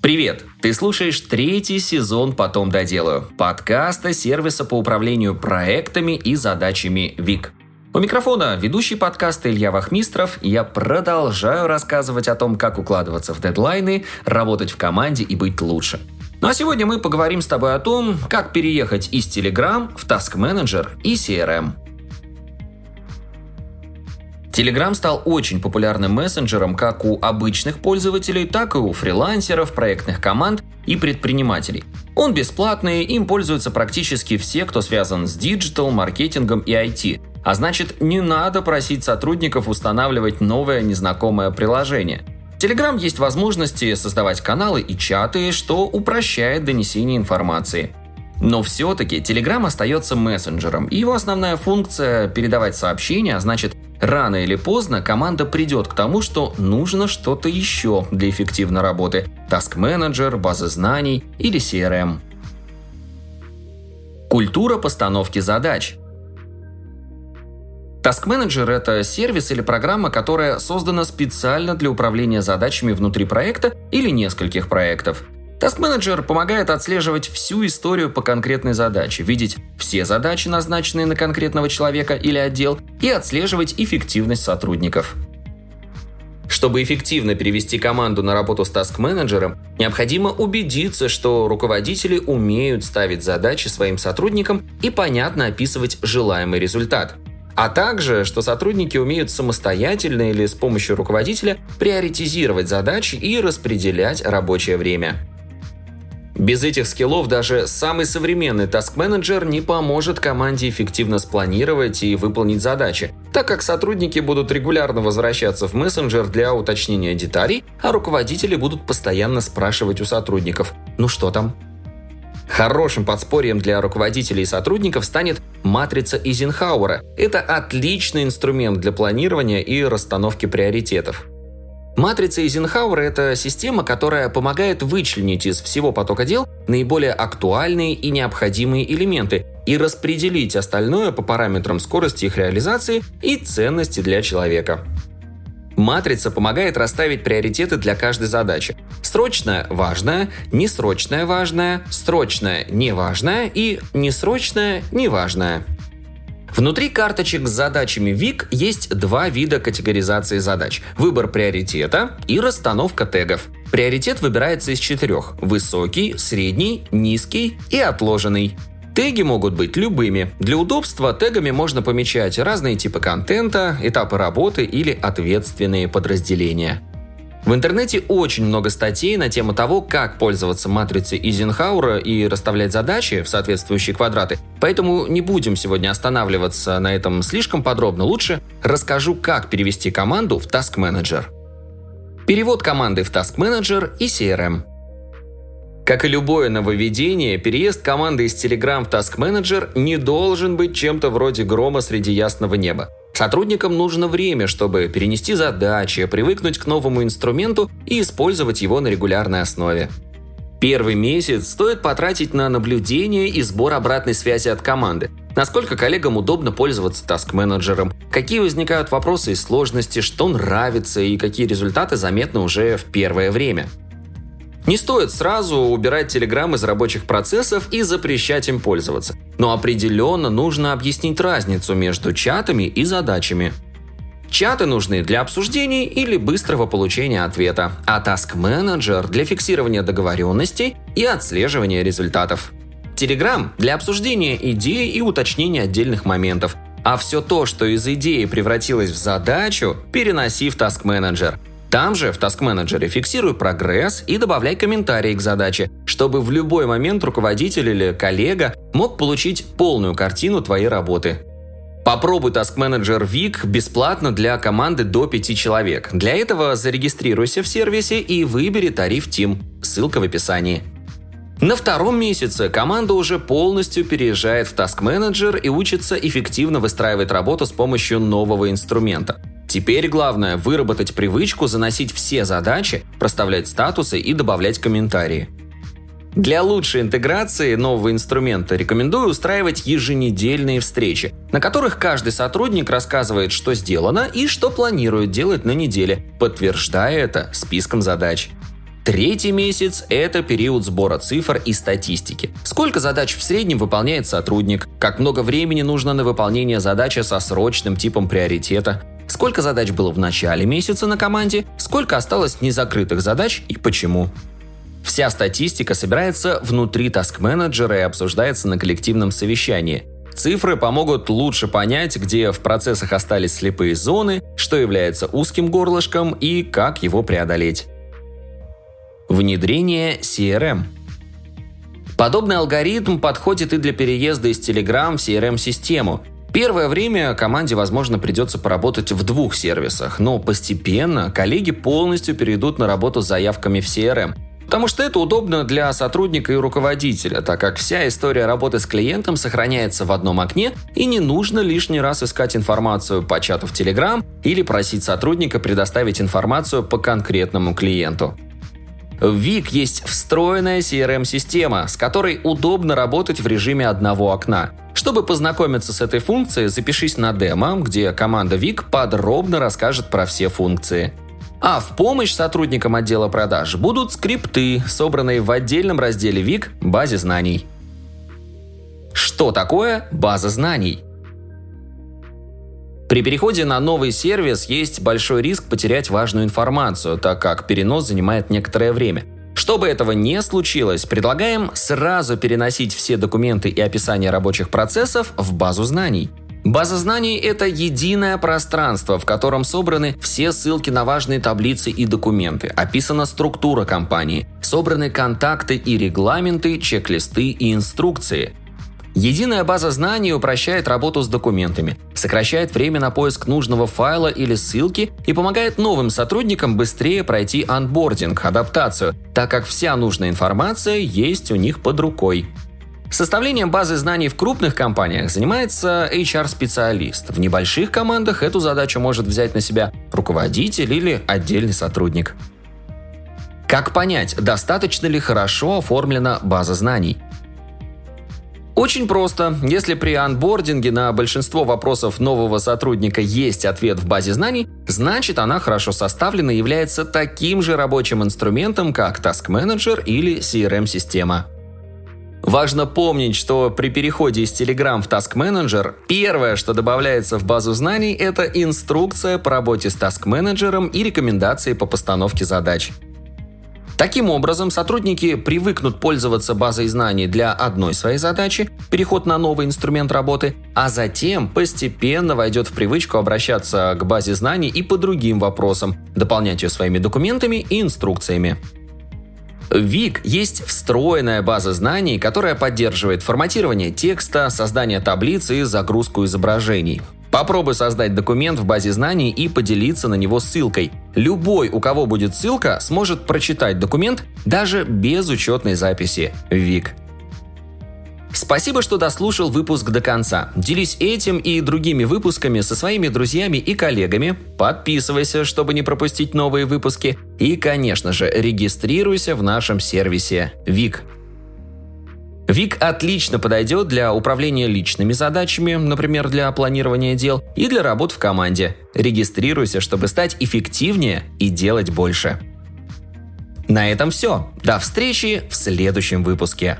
Привет! Ты слушаешь третий сезон «Потом доделаю» подкаста сервиса по управлению проектами и задачами ВИК. У микрофона ведущий подкаста Илья Вахмистров, я продолжаю рассказывать о том, как укладываться в дедлайны, работать в команде и быть лучше. Ну а сегодня мы поговорим с тобой о том, как переехать из Telegram в Task Manager и CRM. Telegram стал очень популярным мессенджером как у обычных пользователей, так и у фрилансеров, проектных команд и предпринимателей. Он бесплатный, им пользуются практически все, кто связан с digital, маркетингом и IT. А значит, не надо просить сотрудников устанавливать новое незнакомое приложение. В Telegram есть возможности создавать каналы и чаты, что упрощает донесение информации. Но все-таки Telegram остается мессенджером, и его основная функция – передавать сообщения, а значит, Рано или поздно команда придет к тому, что нужно что-то еще для эффективной работы – task-менеджер, база знаний или CRM. Культура постановки задач. Task Manager – это сервис или программа, которая создана специально для управления задачами внутри проекта или нескольких проектов – Manager помогает отслеживать всю историю по конкретной задаче, видеть все задачи, назначенные на конкретного человека или отдел, и отслеживать эффективность сотрудников. Чтобы эффективно перевести команду на работу с Manager, необходимо убедиться, что руководители умеют ставить задачи своим сотрудникам и понятно описывать желаемый результат. А также, что сотрудники умеют самостоятельно или с помощью руководителя приоритизировать задачи и распределять рабочее время. Без этих скиллов даже самый современный Manager не поможет команде эффективно спланировать и выполнить задачи, так как сотрудники будут регулярно возвращаться в мессенджер для уточнения деталей, а руководители будут постоянно спрашивать у сотрудников «Ну что там?». Хорошим подспорьем для руководителей и сотрудников станет матрица Изенхауэра. Это отличный инструмент для планирования и расстановки приоритетов. Матрица Эйзенхауэра – это система, которая помогает вычленить из всего потока дел наиболее актуальные и необходимые элементы и распределить остальное по параметрам скорости их реализации и ценности для человека. Матрица помогает расставить приоритеты для каждой задачи. Срочная – важная, несрочная – важная, срочная – неважная и несрочная – неважная. Внутри карточек с задачами ВИК есть два вида категоризации задач – выбор приоритета и расстановка тегов. Приоритет выбирается из четырех – высокий, средний, низкий и отложенный. Теги могут быть любыми. Для удобства тегами можно помечать разные типы контента, этапы работы или ответственные подразделения. В интернете очень много статей на тему того, как пользоваться матрицей Изенхаура и расставлять задачи в соответствующие квадраты, поэтому не будем сегодня останавливаться на этом слишком подробно. Лучше расскажу, как перевести команду в Task Manager. Перевод команды в Task Manager и CRM. Как и любое нововведение, переезд команды из Telegram в Task Manager не должен быть чем-то вроде грома среди ясного неба. Сотрудникам нужно время, чтобы перенести задачи, привыкнуть к новому инструменту и использовать его на регулярной основе. Первый месяц стоит потратить на наблюдение и сбор обратной связи от команды. Насколько коллегам удобно пользоваться таск-менеджером, какие возникают вопросы и сложности, что нравится и какие результаты заметны уже в первое время – не стоит сразу убирать Telegram из рабочих процессов и запрещать им пользоваться. Но определенно нужно объяснить разницу между чатами и задачами. Чаты нужны для обсуждений или быстрого получения ответа, а Task Manager для фиксирования договоренностей и отслеживания результатов. Telegram для обсуждения идей и уточнения отдельных моментов, а все то, что из идеи превратилось в задачу, переноси в Task Manager. Там же, в Task Manager, фиксируй прогресс и добавляй комментарии к задаче, чтобы в любой момент руководитель или коллега мог получить полную картину твоей работы. Попробуй Task Manager Week бесплатно для команды до 5 человек. Для этого зарегистрируйся в сервисе и выбери тариф Team. Ссылка в описании. На втором месяце команда уже полностью переезжает в Task Manager и учится эффективно выстраивать работу с помощью нового инструмента. Теперь главное выработать привычку заносить все задачи, проставлять статусы и добавлять комментарии. Для лучшей интеграции нового инструмента рекомендую устраивать еженедельные встречи, на которых каждый сотрудник рассказывает, что сделано и что планирует делать на неделе, подтверждая это списком задач. Третий месяц – это период сбора цифр и статистики. Сколько задач в среднем выполняет сотрудник, как много времени нужно на выполнение задачи со срочным типом приоритета, сколько задач было в начале месяца на команде, сколько осталось незакрытых задач и почему. Вся статистика собирается внутри таск-менеджера и обсуждается на коллективном совещании. Цифры помогут лучше понять, где в процессах остались слепые зоны, что является узким горлышком и как его преодолеть. Внедрение CRM. Подобный алгоритм подходит и для переезда из Telegram в CRM-систему. Первое время команде, возможно, придется поработать в двух сервисах, но постепенно коллеги полностью перейдут на работу с заявками в CRM – Потому что это удобно для сотрудника и руководителя, так как вся история работы с клиентом сохраняется в одном окне и не нужно лишний раз искать информацию по чату в Telegram или просить сотрудника предоставить информацию по конкретному клиенту. В Вик есть встроенная CRM-система, с которой удобно работать в режиме одного окна. Чтобы познакомиться с этой функцией, запишись на демо, где команда Вик подробно расскажет про все функции. А в помощь сотрудникам отдела продаж будут скрипты, собранные в отдельном разделе ВИК «Базе знаний». Что такое база знаний? При переходе на новый сервис есть большой риск потерять важную информацию, так как перенос занимает некоторое время. Чтобы этого не случилось, предлагаем сразу переносить все документы и описания рабочих процессов в базу знаний – База знаний – это единое пространство, в котором собраны все ссылки на важные таблицы и документы, описана структура компании, собраны контакты и регламенты, чек-листы и инструкции. Единая база знаний упрощает работу с документами, сокращает время на поиск нужного файла или ссылки и помогает новым сотрудникам быстрее пройти анбординг, адаптацию, так как вся нужная информация есть у них под рукой. Составлением базы знаний в крупных компаниях занимается HR-специалист. В небольших командах эту задачу может взять на себя руководитель или отдельный сотрудник. Как понять, достаточно ли хорошо оформлена база знаний? Очень просто. Если при анбординге на большинство вопросов нового сотрудника есть ответ в базе знаний, значит она хорошо составлена и является таким же рабочим инструментом, как Task Manager или CRM-система. Важно помнить, что при переходе из Telegram в Task Manager первое, что добавляется в базу знаний, это инструкция по работе с Task Manager и рекомендации по постановке задач. Таким образом, сотрудники привыкнут пользоваться базой знаний для одной своей задачи, переход на новый инструмент работы, а затем постепенно войдет в привычку обращаться к базе знаний и по другим вопросам, дополнять ее своими документами и инструкциями. В Вик есть встроенная база знаний, которая поддерживает форматирование текста, создание таблиц и загрузку изображений. Попробуй создать документ в базе знаний и поделиться на него ссылкой. Любой, у кого будет ссылка, сможет прочитать документ даже без учетной записи Вик. Спасибо, что дослушал выпуск до конца. Делись этим и другими выпусками со своими друзьями и коллегами. Подписывайся, чтобы не пропустить новые выпуски. И, конечно же, регистрируйся в нашем сервисе ВИК. ВИК отлично подойдет для управления личными задачами, например, для планирования дел, и для работ в команде. Регистрируйся, чтобы стать эффективнее и делать больше. На этом все. До встречи в следующем выпуске.